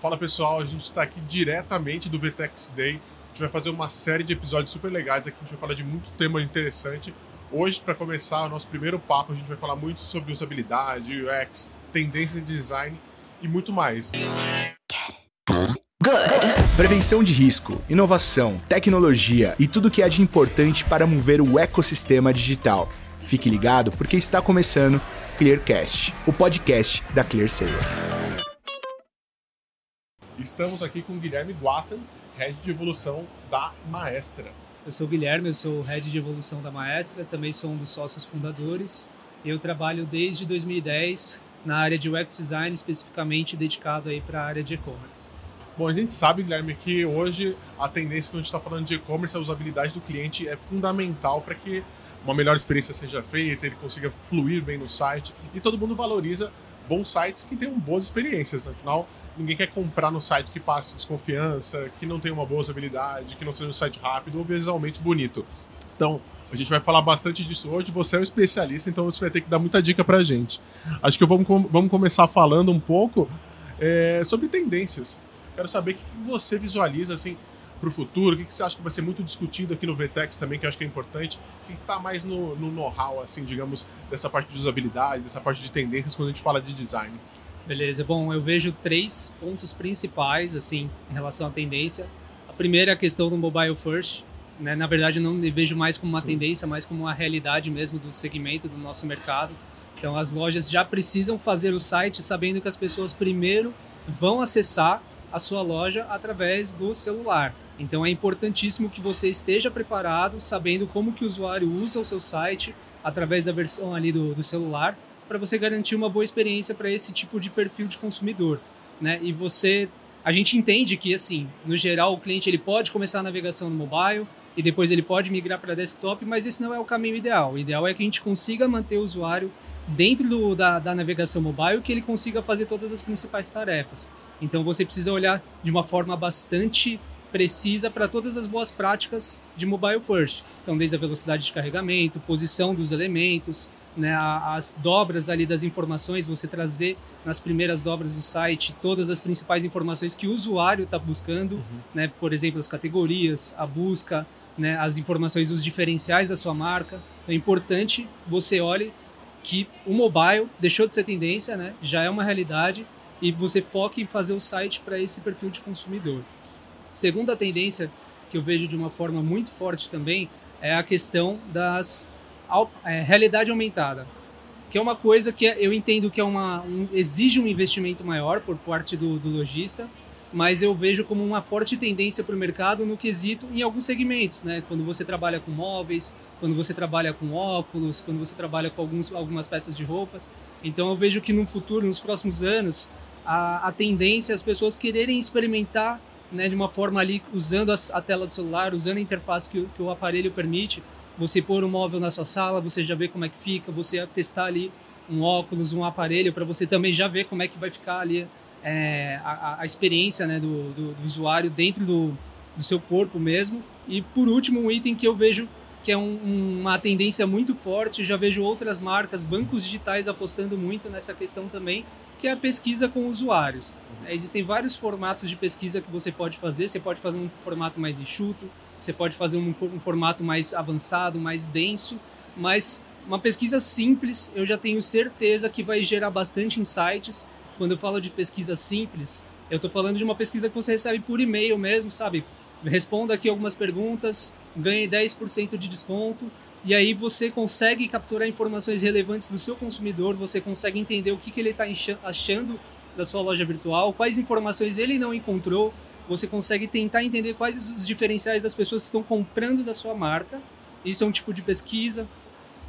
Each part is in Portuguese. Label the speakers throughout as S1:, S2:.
S1: Fala pessoal, a gente está aqui diretamente do VTEX Day. A gente vai fazer uma série de episódios super legais aqui. A gente vai falar de muito tema interessante. Hoje, para começar o nosso primeiro papo, a gente vai falar muito sobre usabilidade, UX, tendência de design e muito mais.
S2: Prevenção de risco, inovação, tecnologia e tudo que há de importante para mover o ecossistema digital. Fique ligado porque está começando Clearcast, o podcast da ClearSale.
S1: Estamos aqui com o Guilherme Guatan, Head de Evolução da Maestra.
S3: Eu sou o Guilherme, eu sou o Head de Evolução da Maestra, também sou um dos sócios fundadores. Eu trabalho desde 2010 na área de UX Design, especificamente dedicado aí para a área de e-commerce.
S1: Bom, a gente sabe, Guilherme, que hoje a tendência quando a gente está falando de e-commerce, a usabilidade do cliente é fundamental para que uma melhor experiência seja feita, ele consiga fluir bem no site e todo mundo valoriza bons sites que tenham boas experiências. Né? Afinal, ninguém quer comprar no site que passe desconfiança, que não tenha uma boa usabilidade, que não seja um site rápido ou visualmente bonito. Então, a gente vai falar bastante disso hoje. Você é um especialista, então você vai ter que dar muita dica pra gente. Acho que vamos, vamos começar falando um pouco é, sobre tendências. Quero saber o que você visualiza assim para o futuro, o que você acha que vai ser muito discutido aqui no VTEX também, que eu acho que é importante, o que está mais no, no know-how, assim, digamos, dessa parte de usabilidade, dessa parte de tendências quando a gente fala de design.
S3: Beleza, bom, eu vejo três pontos principais, assim, em relação à tendência. A primeira é a questão do mobile first, né? Na verdade, eu não vejo mais como uma Sim. tendência, mais como uma realidade mesmo do segmento do nosso mercado. Então, as lojas já precisam fazer o site sabendo que as pessoas primeiro vão acessar a sua loja através do celular. Então é importantíssimo que você esteja preparado, sabendo como que o usuário usa o seu site através da versão ali do, do celular, para você garantir uma boa experiência para esse tipo de perfil de consumidor, né? E você, a gente entende que assim, no geral, o cliente ele pode começar a navegação no mobile e depois ele pode migrar para desktop, mas esse não é o caminho ideal. O ideal é que a gente consiga manter o usuário dentro do, da, da navegação mobile, que ele consiga fazer todas as principais tarefas. Então você precisa olhar de uma forma bastante precisa para todas as boas práticas de mobile first. Então, desde a velocidade de carregamento, posição dos elementos, né, as dobras ali das informações, você trazer nas primeiras dobras do site todas as principais informações que o usuário está buscando, uhum. né, por exemplo, as categorias, a busca, né, as informações, os diferenciais da sua marca. Então, é importante você olhe que o mobile deixou de ser tendência, né, já é uma realidade e você foque em fazer o site para esse perfil de consumidor. Segunda tendência que eu vejo de uma forma muito forte também é a questão das é, realidade aumentada, que é uma coisa que eu entendo que é uma um, exige um investimento maior por parte do, do lojista, mas eu vejo como uma forte tendência para o mercado no quesito em alguns segmentos, né? Quando você trabalha com móveis, quando você trabalha com óculos, quando você trabalha com alguns, algumas peças de roupas. Então eu vejo que no futuro, nos próximos anos, a, a tendência é as pessoas quererem experimentar né, de uma forma ali, usando a, a tela do celular, usando a interface que, que o aparelho permite, você pôr um móvel na sua sala, você já vê como é que fica, você testar ali um óculos, um aparelho, para você também já ver como é que vai ficar ali é, a, a, experiência né, do, do, do, usuário dentro do, do seu corpo mesmo. E por último, um item que eu vejo que é um, uma tendência muito forte, já vejo outras marcas, bancos digitais apostando muito nessa questão também, que é a pesquisa com usuários. É, existem vários formatos de pesquisa que você pode fazer. Você pode fazer um formato mais enxuto, você pode fazer um, um formato mais avançado, mais denso, mas uma pesquisa simples, eu já tenho certeza que vai gerar bastante insights. Quando eu falo de pesquisa simples, eu estou falando de uma pesquisa que você recebe por e-mail mesmo, sabe? Responda aqui algumas perguntas, ganhe 10% de desconto e aí você consegue capturar informações relevantes do seu consumidor, você consegue entender o que, que ele está achando da sua loja virtual, quais informações ele não encontrou, você consegue tentar entender quais os diferenciais das pessoas que estão comprando da sua marca. Isso é um tipo de pesquisa.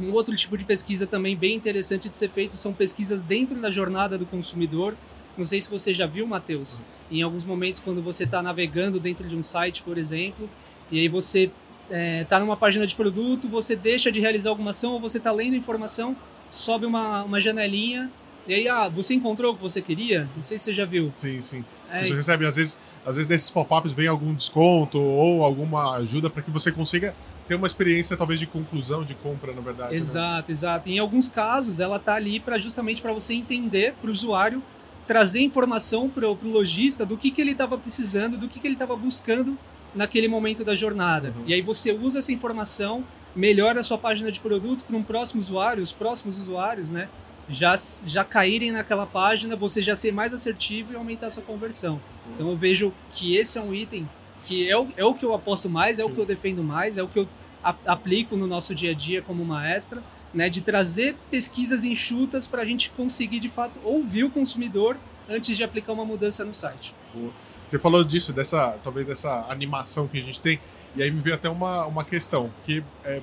S3: Um outro tipo de pesquisa também bem interessante de ser feito são pesquisas dentro da jornada do consumidor. Não sei se você já viu, Matheus, em alguns momentos quando você está navegando dentro de um site, por exemplo, e aí você está é, tá numa página de produto, você deixa de realizar alguma ação ou você está lendo informação, sobe uma, uma janelinha e aí, ah, você encontrou o que você queria? Não sei se você já viu.
S1: Sim, sim. É, você recebe, às vezes, às vezes nesses pop-ups vem algum desconto ou alguma ajuda para que você consiga ter uma experiência talvez de conclusão de compra, na verdade.
S3: Exato, né? exato. Em alguns casos, ela tá ali para justamente para você entender para o usuário trazer informação para o lojista do que, que ele estava precisando, do que, que ele estava buscando naquele momento da jornada. Uhum. E aí você usa essa informação, melhora a sua página de produto para um próximo usuário, os próximos usuários, né? Já, já caírem naquela página, você já ser mais assertivo e aumentar a sua conversão. Uhum. Então eu vejo que esse é um item que é o, é o que eu aposto mais, é Sim. o que eu defendo mais, é o que eu a, aplico no nosso dia a dia como maestra, né? De trazer pesquisas enxutas para a gente conseguir de fato ouvir o consumidor antes de aplicar uma mudança no site.
S1: Boa. Você falou disso, dessa talvez dessa animação que a gente tem, e aí me veio até uma, uma questão, que é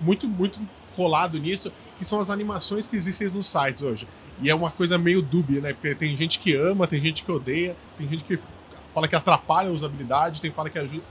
S1: muito, muito colado nisso, que são as animações que existem nos sites hoje. E é uma coisa meio dúbia, né? Porque tem gente que ama, tem gente que odeia, tem gente que fala que atrapalha a usabilidade, tem, fala que ajuda,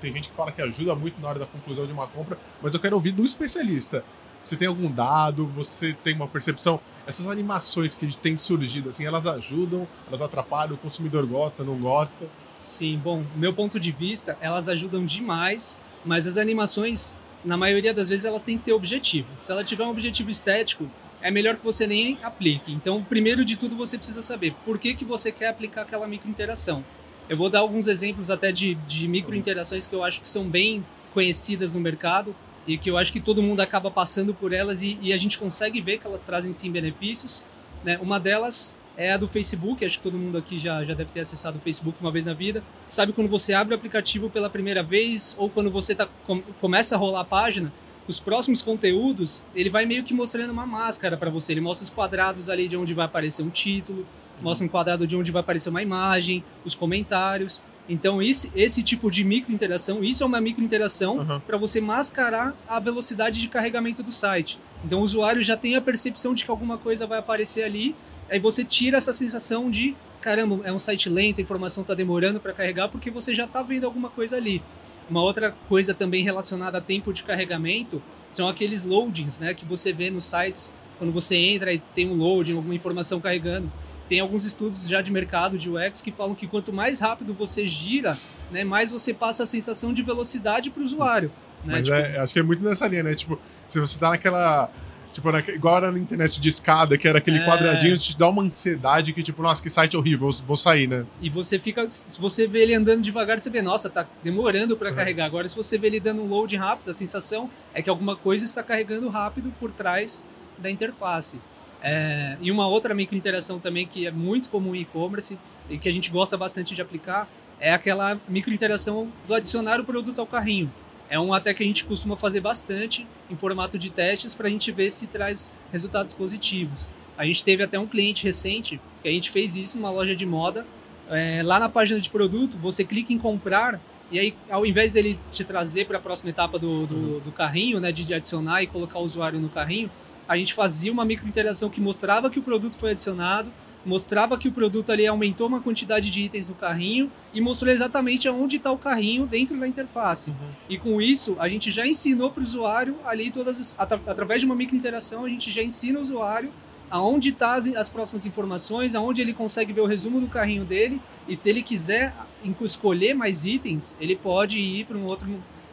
S1: tem gente que fala que ajuda muito na hora da conclusão de uma compra, mas eu quero ouvir do especialista. Você tem algum dado? Você tem uma percepção? Essas animações que têm surgido, assim, elas ajudam? Elas atrapalham? O consumidor gosta, não gosta?
S3: Sim, bom, meu ponto de vista, elas ajudam demais, mas as animações, na maioria das vezes, elas têm que ter objetivo. Se ela tiver um objetivo estético, é melhor que você nem aplique. Então, primeiro de tudo, você precisa saber por que, que você quer aplicar aquela microinteração. Eu vou dar alguns exemplos até de, de microinterações que eu acho que são bem conhecidas no mercado e que eu acho que todo mundo acaba passando por elas e, e a gente consegue ver que elas trazem sim benefícios. Né? Uma delas é a do Facebook, acho que todo mundo aqui já, já deve ter acessado o Facebook uma vez na vida. Sabe quando você abre o aplicativo pela primeira vez ou quando você tá, com, começa a rolar a página, os próximos conteúdos, ele vai meio que mostrando uma máscara para você. Ele mostra os quadrados ali de onde vai aparecer um título, mostra um quadrado de onde vai aparecer uma imagem, os comentários. Então, esse, esse tipo de microinteração, isso é uma microinteração uhum. para você mascarar a velocidade de carregamento do site. Então, o usuário já tem a percepção de que alguma coisa vai aparecer ali, aí você tira essa sensação de caramba, é um site lento, a informação está demorando para carregar, porque você já está vendo alguma coisa ali. Uma outra coisa também relacionada a tempo de carregamento são aqueles loadings né, que você vê nos sites quando você entra e tem um loading, alguma informação carregando tem alguns estudos já de mercado de UX que falam que quanto mais rápido você gira, né, mais você passa a sensação de velocidade para o usuário. Né?
S1: Mas tipo... é, acho que é muito nessa linha, né? Tipo, se você tá naquela. Tipo, na, igual era na internet de escada, que era aquele é... quadradinho, te dá uma ansiedade que, tipo, nossa, que site horrível, vou sair, né?
S3: E você fica. Se você vê ele andando devagar, você vê, nossa, tá demorando para uhum. carregar. Agora, se você vê ele dando um load rápido, a sensação é que alguma coisa está carregando rápido por trás da interface. É, e uma outra microinteração também que é muito comum em e-commerce e que a gente gosta bastante de aplicar é aquela microinteração do adicionar o produto ao carrinho. É um até que a gente costuma fazer bastante em formato de testes para a gente ver se traz resultados positivos. A gente teve até um cliente recente que a gente fez isso numa loja de moda. É, lá na página de produto, você clica em comprar e aí, ao invés dele te trazer para a próxima etapa do, do, do carrinho, né, de adicionar e colocar o usuário no carrinho, a gente fazia uma microinteração que mostrava que o produto foi adicionado, mostrava que o produto ali aumentou uma quantidade de itens no carrinho e mostrou exatamente aonde está o carrinho dentro da interface. Uhum. E com isso, a gente já ensinou para o usuário ali todas as, at através de uma microinteração, a gente já ensina o usuário aonde estão tá as, as próximas informações, aonde ele consegue ver o resumo do carrinho dele e se ele quiser escolher mais itens, ele pode ir para um outro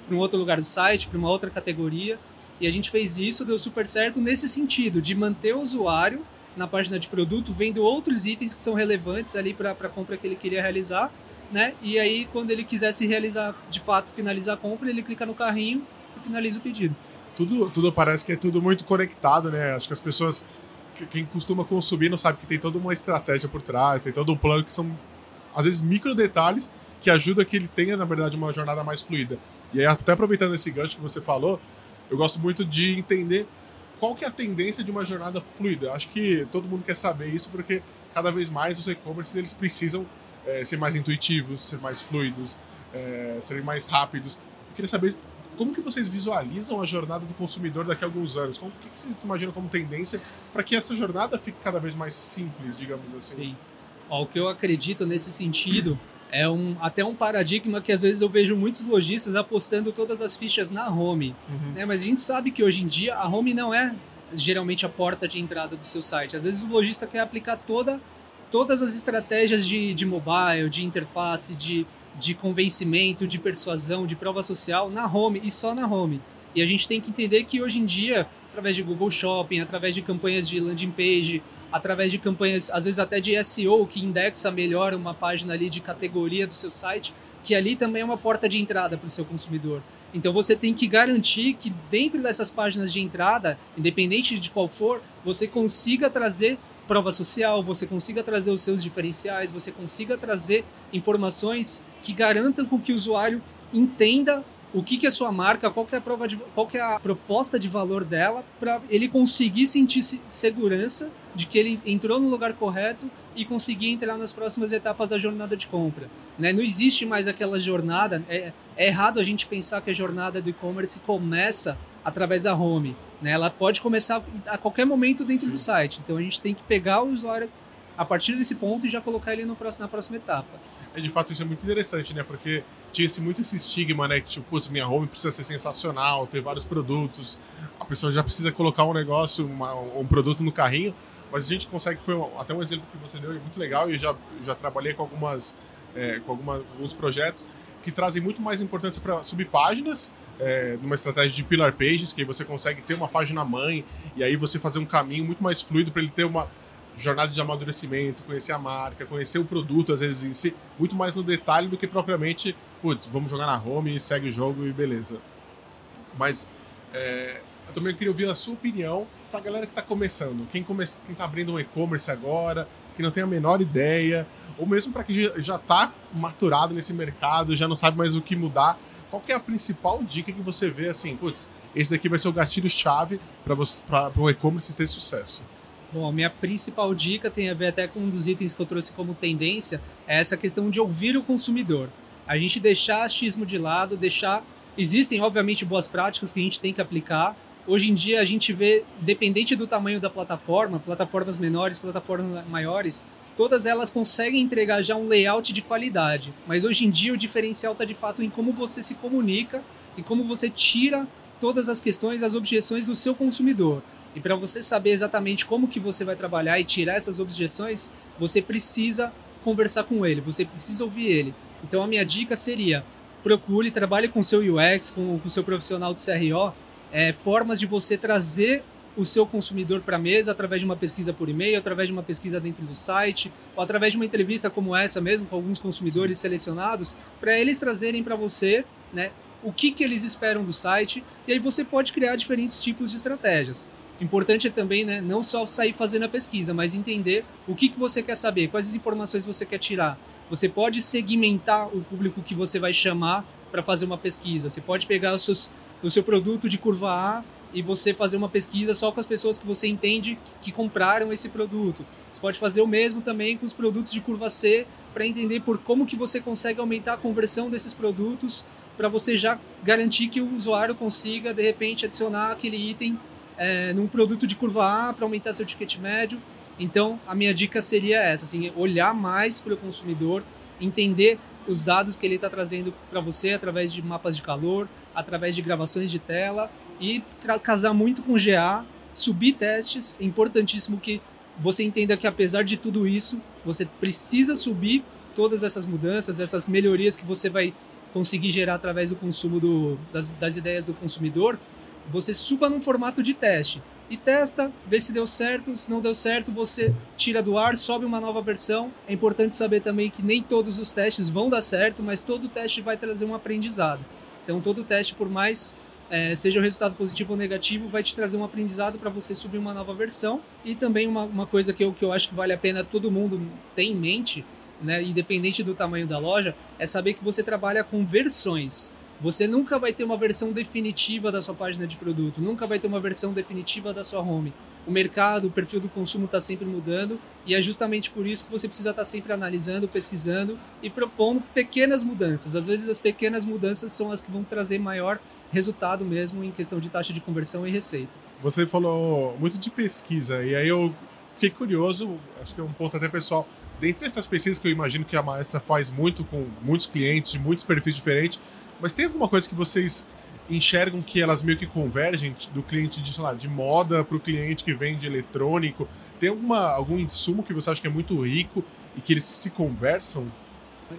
S3: para um outro lugar do site, para uma outra categoria. E a gente fez isso, deu super certo nesse sentido, de manter o usuário na página de produto, vendo outros itens que são relevantes ali para a compra que ele queria realizar, né? E aí, quando ele quisesse realizar, de fato, finalizar a compra, ele clica no carrinho e finaliza o pedido.
S1: Tudo, tudo parece que é tudo muito conectado, né? Acho que as pessoas, quem costuma consumir não sabe que tem toda uma estratégia por trás, tem todo um plano que são, às vezes, micro detalhes que ajudam que ele tenha, na verdade, uma jornada mais fluida. E aí, até aproveitando esse gancho que você falou, eu gosto muito de entender qual que é a tendência de uma jornada fluida. Acho que todo mundo quer saber isso porque cada vez mais os e-commerce eles precisam é, ser mais intuitivos, ser mais fluidos, é, serem mais rápidos. Eu queria saber como que vocês visualizam a jornada do consumidor daqui a alguns anos? Como que vocês imaginam como tendência para que essa jornada fique cada vez mais simples, digamos assim?
S3: Sim. Ó, o que eu acredito nesse sentido é um, até um paradigma que às vezes eu vejo muitos lojistas apostando todas as fichas na home. Uhum. Né? Mas a gente sabe que hoje em dia a home não é geralmente a porta de entrada do seu site. Às vezes o lojista quer aplicar toda, todas as estratégias de, de mobile, de interface, de, de convencimento, de persuasão, de prova social na home e só na home. E a gente tem que entender que hoje em dia, através de Google Shopping, através de campanhas de landing page, através de campanhas, às vezes até de SEO, que indexa melhor uma página ali de categoria do seu site, que ali também é uma porta de entrada para o seu consumidor. Então você tem que garantir que dentro dessas páginas de entrada, independente de qual for, você consiga trazer prova social, você consiga trazer os seus diferenciais, você consiga trazer informações que garantam com que o usuário entenda o que, que é sua marca, qual que é a prova de, qual que é a proposta de valor dela para ele conseguir sentir segurança de que ele entrou no lugar correto e conseguir entrar nas próximas etapas da jornada de compra. Né? Não existe mais aquela jornada. É, é errado a gente pensar que a jornada do e-commerce começa através da home. Né? Ela pode começar a qualquer momento dentro Sim. do site. Então a gente tem que pegar o usuário a partir desse ponto e já colocar ele próximo, na próxima etapa.
S1: É, de fato, isso é muito interessante, né? Porque tinha esse, muito esse estigma, né? Que, tipo, putz, minha home precisa ser sensacional, ter vários produtos, a pessoa já precisa colocar um negócio, uma, um produto no carrinho, mas a gente consegue, foi até um exemplo que você deu, é muito legal, e eu já, já trabalhei com algumas, é, com alguma, alguns projetos que trazem muito mais importância para subpáginas, é, numa estratégia de pillar pages, que aí você consegue ter uma página mãe, e aí você fazer um caminho muito mais fluido para ele ter uma jornada de amadurecimento, conhecer a marca, conhecer o produto, às vezes em si, muito mais no detalhe do que propriamente, putz, vamos jogar na home, segue o jogo e beleza. Mas é, eu também queria ouvir a sua opinião para a galera que está começando, quem come, está abrindo um e-commerce agora, que não tem a menor ideia, ou mesmo para quem já está maturado nesse mercado, já não sabe mais o que mudar. Qual é a principal dica que você vê assim, putz, esse daqui vai ser o gatilho-chave para o e-commerce ter sucesso?
S3: Bom, a minha principal dica tem a ver até com um dos itens que eu trouxe como tendência, é essa questão de ouvir o consumidor. A gente deixar achismo de lado, deixar. Existem, obviamente, boas práticas que a gente tem que aplicar. Hoje em dia a gente vê, dependente do tamanho da plataforma, plataformas menores, plataformas maiores, todas elas conseguem entregar já um layout de qualidade. Mas hoje em dia o diferencial está de fato em como você se comunica e como você tira todas as questões, as objeções do seu consumidor. E para você saber exatamente como que você vai trabalhar e tirar essas objeções, você precisa conversar com ele, você precisa ouvir ele. Então a minha dica seria: procure, trabalhe com o seu UX, com o seu profissional de CRO, é, formas de você trazer o seu consumidor para a mesa através de uma pesquisa por e-mail, através de uma pesquisa dentro do site, ou através de uma entrevista como essa mesmo, com alguns consumidores selecionados, para eles trazerem para você né, o que, que eles esperam do site, e aí você pode criar diferentes tipos de estratégias. Importante é também, né, não só sair fazendo a pesquisa, mas entender o que, que você quer saber, quais as informações você quer tirar. Você pode segmentar o público que você vai chamar para fazer uma pesquisa. Você pode pegar seus, o seu produto de curva A e você fazer uma pesquisa só com as pessoas que você entende que, que compraram esse produto. Você pode fazer o mesmo também com os produtos de curva C para entender por como que você consegue aumentar a conversão desses produtos para você já garantir que o usuário consiga de repente adicionar aquele item é, num produto de curva A para aumentar seu ticket médio. Então, a minha dica seria essa, assim, olhar mais para o consumidor, entender os dados que ele está trazendo para você através de mapas de calor, através de gravações de tela e casar muito com GA, subir testes. É importantíssimo que você entenda que apesar de tudo isso, você precisa subir todas essas mudanças, essas melhorias que você vai conseguir gerar através do consumo do, das, das ideias do consumidor, você suba num formato de teste e testa, vê se deu certo. Se não deu certo, você tira do ar, sobe uma nova versão. É importante saber também que nem todos os testes vão dar certo, mas todo teste vai trazer um aprendizado. Então, todo teste, por mais é, seja o resultado positivo ou negativo, vai te trazer um aprendizado para você subir uma nova versão. E também uma, uma coisa que eu, que eu acho que vale a pena todo mundo ter em mente, né, independente do tamanho da loja, é saber que você trabalha com versões. Você nunca vai ter uma versão definitiva da sua página de produto, nunca vai ter uma versão definitiva da sua home. O mercado, o perfil do consumo está sempre mudando e é justamente por isso que você precisa estar tá sempre analisando, pesquisando e propondo pequenas mudanças. Às vezes as pequenas mudanças são as que vão trazer maior resultado mesmo em questão de taxa de conversão e receita.
S1: Você falou muito de pesquisa e aí eu fiquei curioso, acho que é um ponto até pessoal. Dentre essas pesquisas que eu imagino que a Maestra faz muito com muitos clientes de muitos perfis diferentes, mas tem alguma coisa que vocês enxergam que elas meio que convergem do cliente de, sei lá, de moda para o cliente que vende eletrônico? Tem alguma, algum insumo que você acha que é muito rico e que eles se conversam?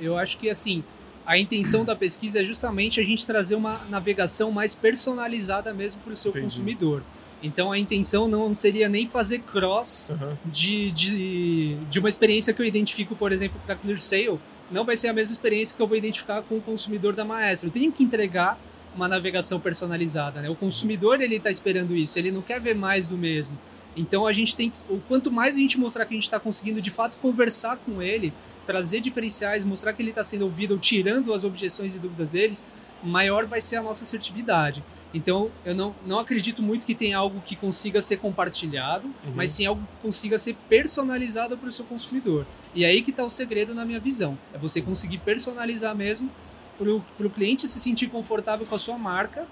S3: Eu acho que assim, a intenção da pesquisa é justamente a gente trazer uma navegação mais personalizada mesmo para o seu Entendi. consumidor. Então a intenção não seria nem fazer cross
S1: Uhum.
S3: de, de, de uma experiência que eu identifico, por exemplo, para ClearSale, não vai ser a mesma experiência que eu vou identificar com o consumidor da Maestro. Eu tenho que entregar uma navegação personalizada, né? O consumidor ele está esperando isso, ele não quer ver mais do mesmo. Então a gente tem que, o quanto mais a gente mostrar que a gente está conseguindo de fato conversar com ele, trazer diferenciais, mostrar que ele está sendo ouvido, tirando as objeções e dúvidas deles, maior vai ser a nossa assertividade. Então, eu não, não acredito muito que tenha algo que consiga ser compartilhado,
S1: Uhum.
S3: mas sim algo que consiga ser personalizado para o seu consumidor. E aí que está o segredo na minha visão. É você conseguir personalizar mesmo para o cliente se sentir confortável com a sua marca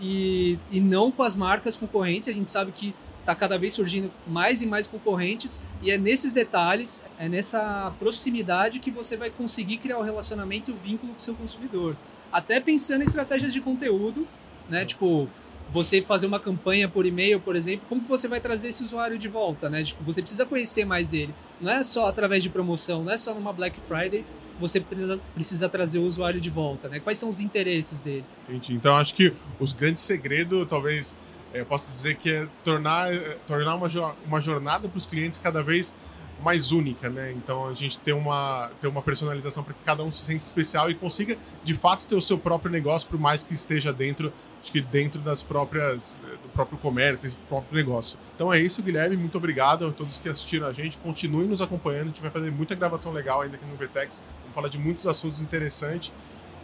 S3: e, e não com as marcas concorrentes. A gente sabe que está cada vez surgindo mais e mais concorrentes e é nesses detalhes, é nessa proximidade que você vai conseguir criar o relacionamento e o vínculo com o seu consumidor. Até pensando em estratégias de conteúdo, né? Tipo, você fazer uma campanha por e-mail, por exemplo, como que você vai trazer esse usuário de volta, né? Tipo, você precisa conhecer mais ele. Não é só através de promoção, não é só numa Black Friday, você precisa, precisa trazer o usuário de volta, né? Quais são os interesses dele?
S1: Entendi. Então acho que os grandes segredos, talvez, eh, eu posso dizer que é tornar, eh, tornar uma, uma jornada para os clientes cada vez mais única, né? Então a gente ter uma, ter uma personalização para que cada um se sinta especial e consiga, de fato, ter o seu próprio negócio, por mais que esteja dentro, acho que dentro das próprias, eh, do próprio comércio, do próprio negócio. Então é isso, Guilherme. Muito obrigado a todos que assistiram a gente. Continuem nos acompanhando. A gente vai fazer muita gravação legal ainda aqui no Vertex. Vamos falar de muitos assuntos interessantes.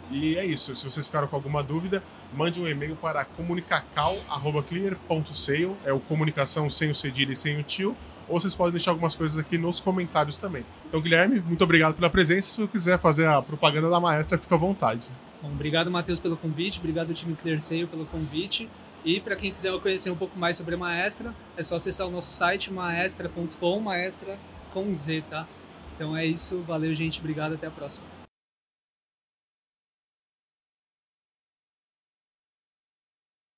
S1: E é isso. Se vocês ficaram com alguma dúvida, mande um e-mail para comunicacal.clear.sale. É o comunicação sem o cedilha e sem o tio. Ou vocês podem deixar algumas coisas aqui nos comentários também. Então, Guilherme, muito obrigado pela presença. Se você quiser fazer a propaganda da maestra, fica à vontade.
S3: Bom, obrigado, Matheus, pelo convite, obrigado, time ClearSale, pelo convite. E para quem quiser conhecer um pouco mais sobre a Maestra, é só acessar o nosso site maestra.com, maestra com Z, tá? Então é isso, valeu, gente, obrigado, até a próxima.